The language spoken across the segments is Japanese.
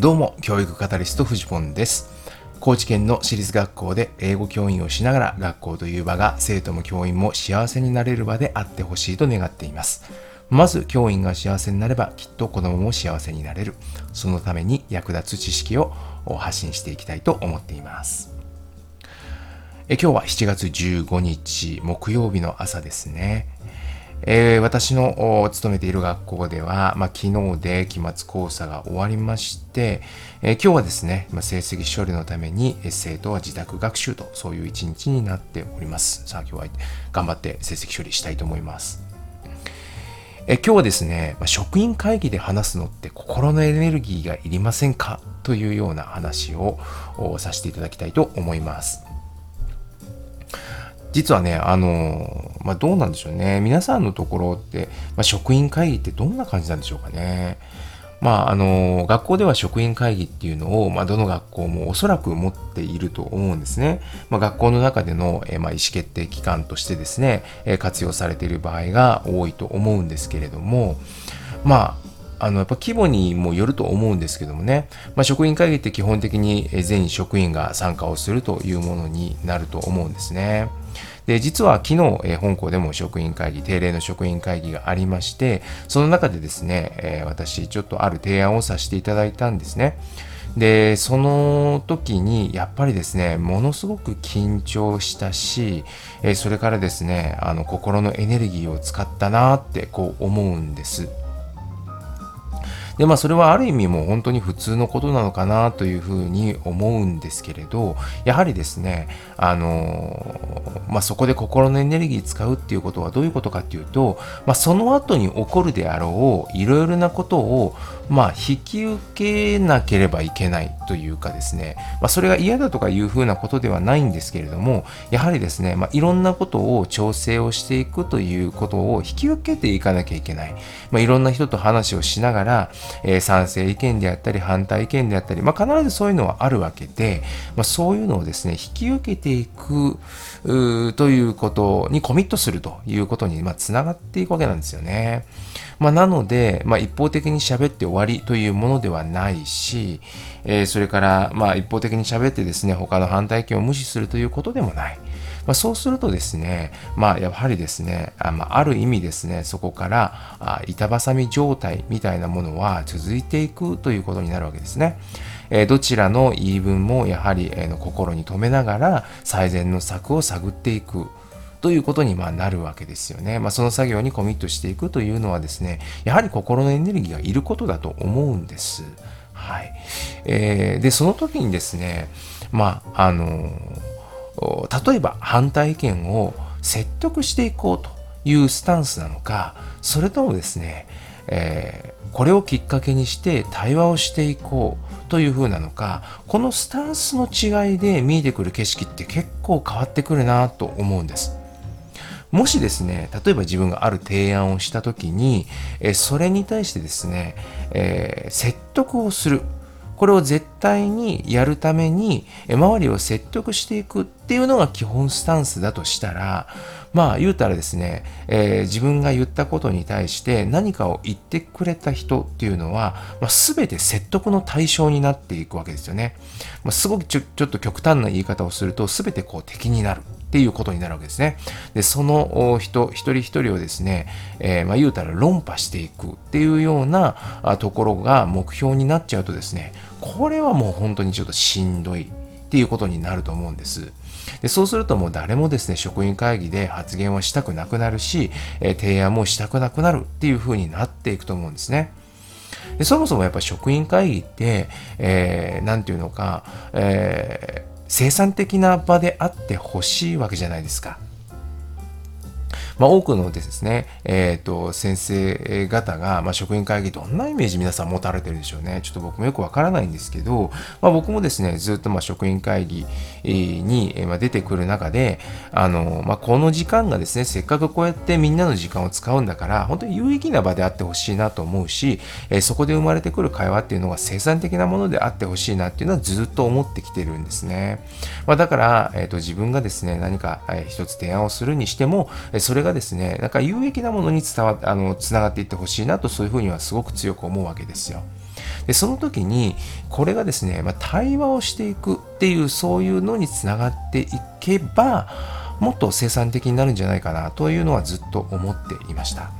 どうも、教育カタリストフジポンです。高知県の私立学校で英語教員をしながら学校という場が生徒も教員も幸せになれる場であってほしいと願っています。まず教員が幸せになればきっと子供も幸せになれる。そのために役立つ知識を発信していきたいと思っています。え今日は7月15日木曜日の朝ですね。えー、私の勤めている学校では、まあ、昨日で期末考査が終わりまして、えー、今日はですね、まあ、成績処理のために生徒は自宅学習とそういう一日になっております。さあ今日は頑張って成績処理したいと思います。え今日はですね、まあ、職員会議で話すのって心のエネルギーがいりませんか？というような話をさせていただきたいと思います。実はね、あの、まあ、どうなんでしょうね。皆さんのところって、まあ、職員会議ってどんな感じなんでしょうかね。まあ、あの、学校では職員会議っていうのを、まあ、どの学校もおそらく持っていると思うんですね。まあ、学校の中での、えまあ、意思決定機関としてですね、え活用されている場合が多いと思うんですけれども、まあ、あの、やっぱ規模にもよると思うんですけどもね、まあ、職員会議って基本的に全職員が参加をするというものになると思うんですね。で、実は昨日、え本校でも職員会議、定例の職員会議がありまして、その中でですね、え私、ちょっとある提案をさせていただいたんですね。で、その時に、やっぱりですね、ものすごく緊張したし、えそれからですね、あの、心のエネルギーを使ったなって、こう思うんです。で、まあそれはある意味もう本当に普通のことなのかなというふうに思うんですけれど、やはりですね、あの、まあそこで心のエネルギー使うっていうことはどういうことかっていうと、まあその後に起こるであろういろいろなことを、まあ引き受けなければいけないというかですね、まあそれが嫌だとかいうふうなことではないんですけれども、やはりですね、まあいろんなことを調整をしていくということを引き受けていかなきゃいけない。まあいろんな人と話をしながら、え、賛成意見であったり反対意見であったり、まあ、必ずそういうのはあるわけで、まあ、そういうのをですね、引き受けていくということにコミットするということに、つながっていくわけなんですよね。まあ、なので、まあ、一方的に喋って終わりというものではないし、えー、それから、まあ、一方的に喋ってですね、他の反対意見を無視するということでもない。まあ、そうするとですね、まあ、やはりですね、あ,、まあ、る意味ですね、そこからあ板挟み状態みたいなものは続いていくということになるわけですね。え、どちらの言い分もやはり、え、の心に留めながら最善の策を探っていく。ということにまなるわけですよね。まあ、その作業にコミットしていくというのはですね、やはり心のエネルギーがいることだと思うんです。はい。えー、で、その時にですね、まあ、あのー例えば反対意見を説得していこうというスタンスなのかそれともですね、えー、これをきっかけにして対話をしていこうという風なのかこのスタンスの違いで見えてくる景色って結構変わってくるなと思うんです。もしですね例えば自分がある提案をした時に、えそれに対してですね、えー、説得をするこれを絶対にやるために周りを説得していくっていうのが基本スタンスだとしたらまあ言うたらですね、えー、自分が言ったことに対して何かを言ってくれた人っていうのは、まあ、全て説得の対象になっていくわけですよね。まあ、すごくちょちょっと極端な言い方をすると全てこう敵になる。っていうことになるわけですね。で、その人、一人一人をですね、えー、まあ言うたら論破していくっていうようなところが目標になっちゃうとですね、これはもう本当にちょっとしんどいっていうことになると思うんです。でそうするともう誰もですね、職員会議で発言をしたくなくなるし、えー、提案もしたくなくなるっていう風になっていくと思うんですね。でそもそもやっぱ職員会議って、えー、なんていうのか、えー生産的な場であってほしいわけじゃないですか。まあ、多くのですね、えっ、ー、と、先生方が、まあ、職員会議どんなイメージ皆さん持たれてるでしょうね。ちょっと僕もよくわからないんですけど、まあ、僕もですね、ずっとまあ職員会議に出てくる中で、あの、まあ、この時間がですね、せっかくこうやってみんなの時間を使うんだから、本当に有益な場であってほしいなと思うし、そこで生まれてくる会話っていうのが生産的なものであってほしいなっていうのはずっと思ってきてるんですね。まあ、だから、えっ、ー、と、自分がですね、何か、一つ提案をするにしても、それががですね、なんか有益なものに伝わあの、つながっていってほしいなと、そういうふうにはすごく強く思うわけですよ。でその時にこれがですね、まあ、対話をしていくっていうそういうのにつながっていけばもっと生産的になるんじゃないかなというのはずっと思っていました。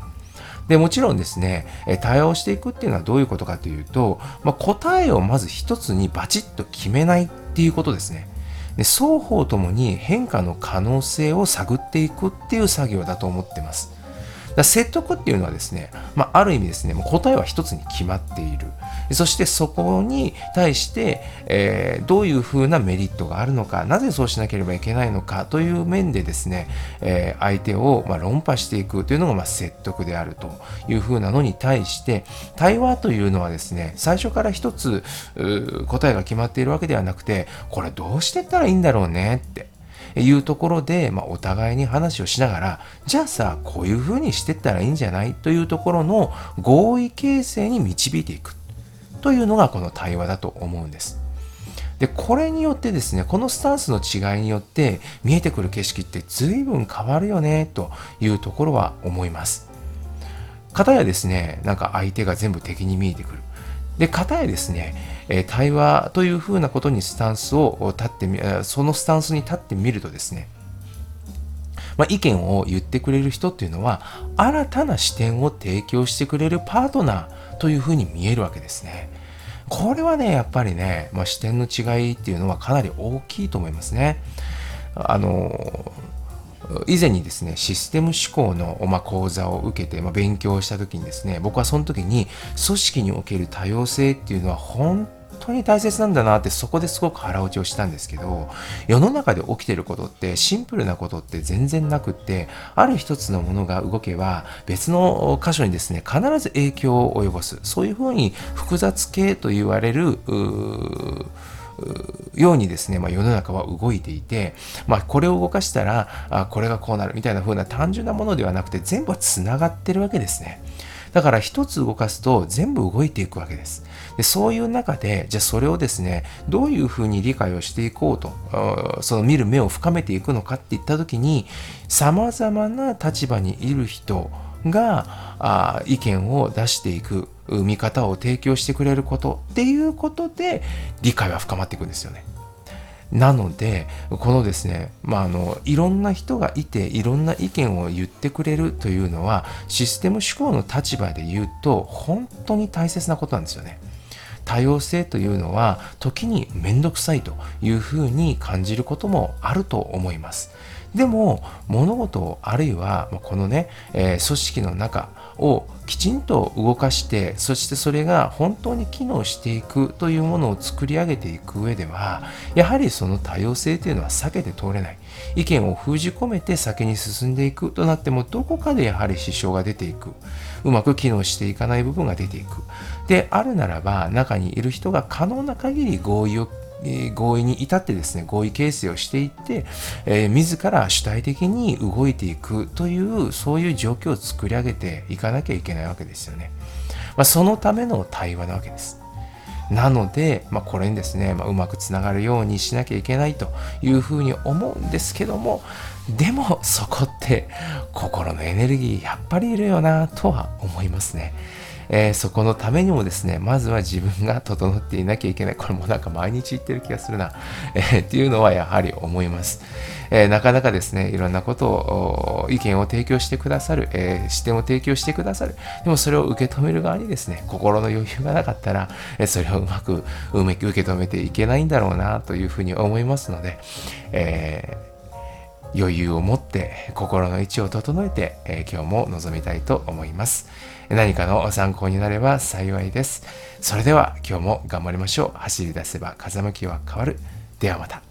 でもちろんですね、対話をしていくっていうのはどういうことかというと、まあ、答えをまず一つにバチッと決めないっていうことですね。で双方ともに変化の可能性を探っていくっていう作業だと思ってます。だ説得っていうのはですね、まあ、ある意味ですね、もう答えは一つに決まっている。そしてそこに対して、えー、どういうふうなメリットがあるのか、なぜそうしなければいけないのかという面でですね、えー、相手をま論破していくというのがま説得であるというふうなのに対して、対話というのはですね、最初から一つ答えが決まっているわけではなくて、これどうしてったらいいんだろうねって。いうところで、まあ、お互いに話をしながら、じゃあさ、こういうふうにしてったらいいんじゃない？というところの合意形成に導いていくというのがこの対話だと思うんです。で、これによってですね、このスタンスの違いによって見えてくる景色って随分変わるよねというところは思います。方やですね、なんか相手が全部敵に見えてくる。で、方やですね、え対話というふうなことにスタンスを立ってみ、そのスタンスに立ってみるとですね、まあ、意見を言ってくれる人っていうのは、新たな視点を提供してくれるパートナーというふうに見えるわけですね。これはね、やっぱりね、まあ、視点の違いっていうのはかなり大きいと思いますね。あの、以前にですね、システム思考の、ま、講座を受けて、ま、勉強した時にですね、僕はその時に組織における多様性っていうのは本当に大切なんだなってそこですごく腹落ちをしたんですけど世の中で起きてることってシンプルなことって全然なくってある一つのものが動けば別の箇所にですね必ず影響を及ぼす。そういうふうに複雑系と言われるようにですね、まあ、世の中は動いていて、まあ、これを動かしたらあこれがこうなるみたいな風な単純なものではなくて全部はつながってるわけですね。だから一つ動かすと全部動いていくわけです。でそういう中で、じゃあそれをですね、どういうふうに理解をしていこうと、その見る目を深めていくのかっていった時に、様々な立場にいる人があ意見を出していく、見方を提供してくれることっていうことで理解は深まっていくんですよね。なので、このですね、まあ、あの、いろんな人がいて、いろんな意見を言ってくれるというのは、システム思考の立場で言うと、本当に大切なことなんですよね。多様性というのは、時にめんどくさいというふうに感じることもあると思います。でも、物事をあるいは、このね、えー、組織の中、をきちんと動かしてそしてそれが本当に機能していくというものを作り上げていく上ではやはりその多様性というのは避けて通れない。意見を封じ込めて先に進んでいくとなってもどこかでやはり支障が出ていく。うまく機能していかない部分が出ていく。であるならば中にいる人が可能な限り合意を合意に至ってですね、合意形成をしていって、えー、自ら主体的に動いていくという、そういう状況を作り上げていかなきゃいけないわけですよね。まあ、そのための対話なわけです。なので、まあ、これにですね、まあ、うまくつながるようにしなきゃいけないというふうに思うんですけども、でもそこって心のエネルギーやっぱりいるよなとは思いますね。えー、そこのためにもですね、まずは自分が整っていなきゃいけない。これもなんか毎日言ってる気がするな。えー、っていうのはやはり思います。えー、なかなかですね、いろんなことを、意見を提供してくださる、え、視点を提供してくださる。でもそれを受け止める側にですね、心の余裕がなかったら、え、それをうまく受け止めていけないんだろうなというふうに思いますので、えー、余裕を持って心の位置を整えて、えー、今日も臨みたいと思います。何かの参考になれば幸いです。それでは今日も頑張りましょう。走り出せば風向きは変わる。ではまた。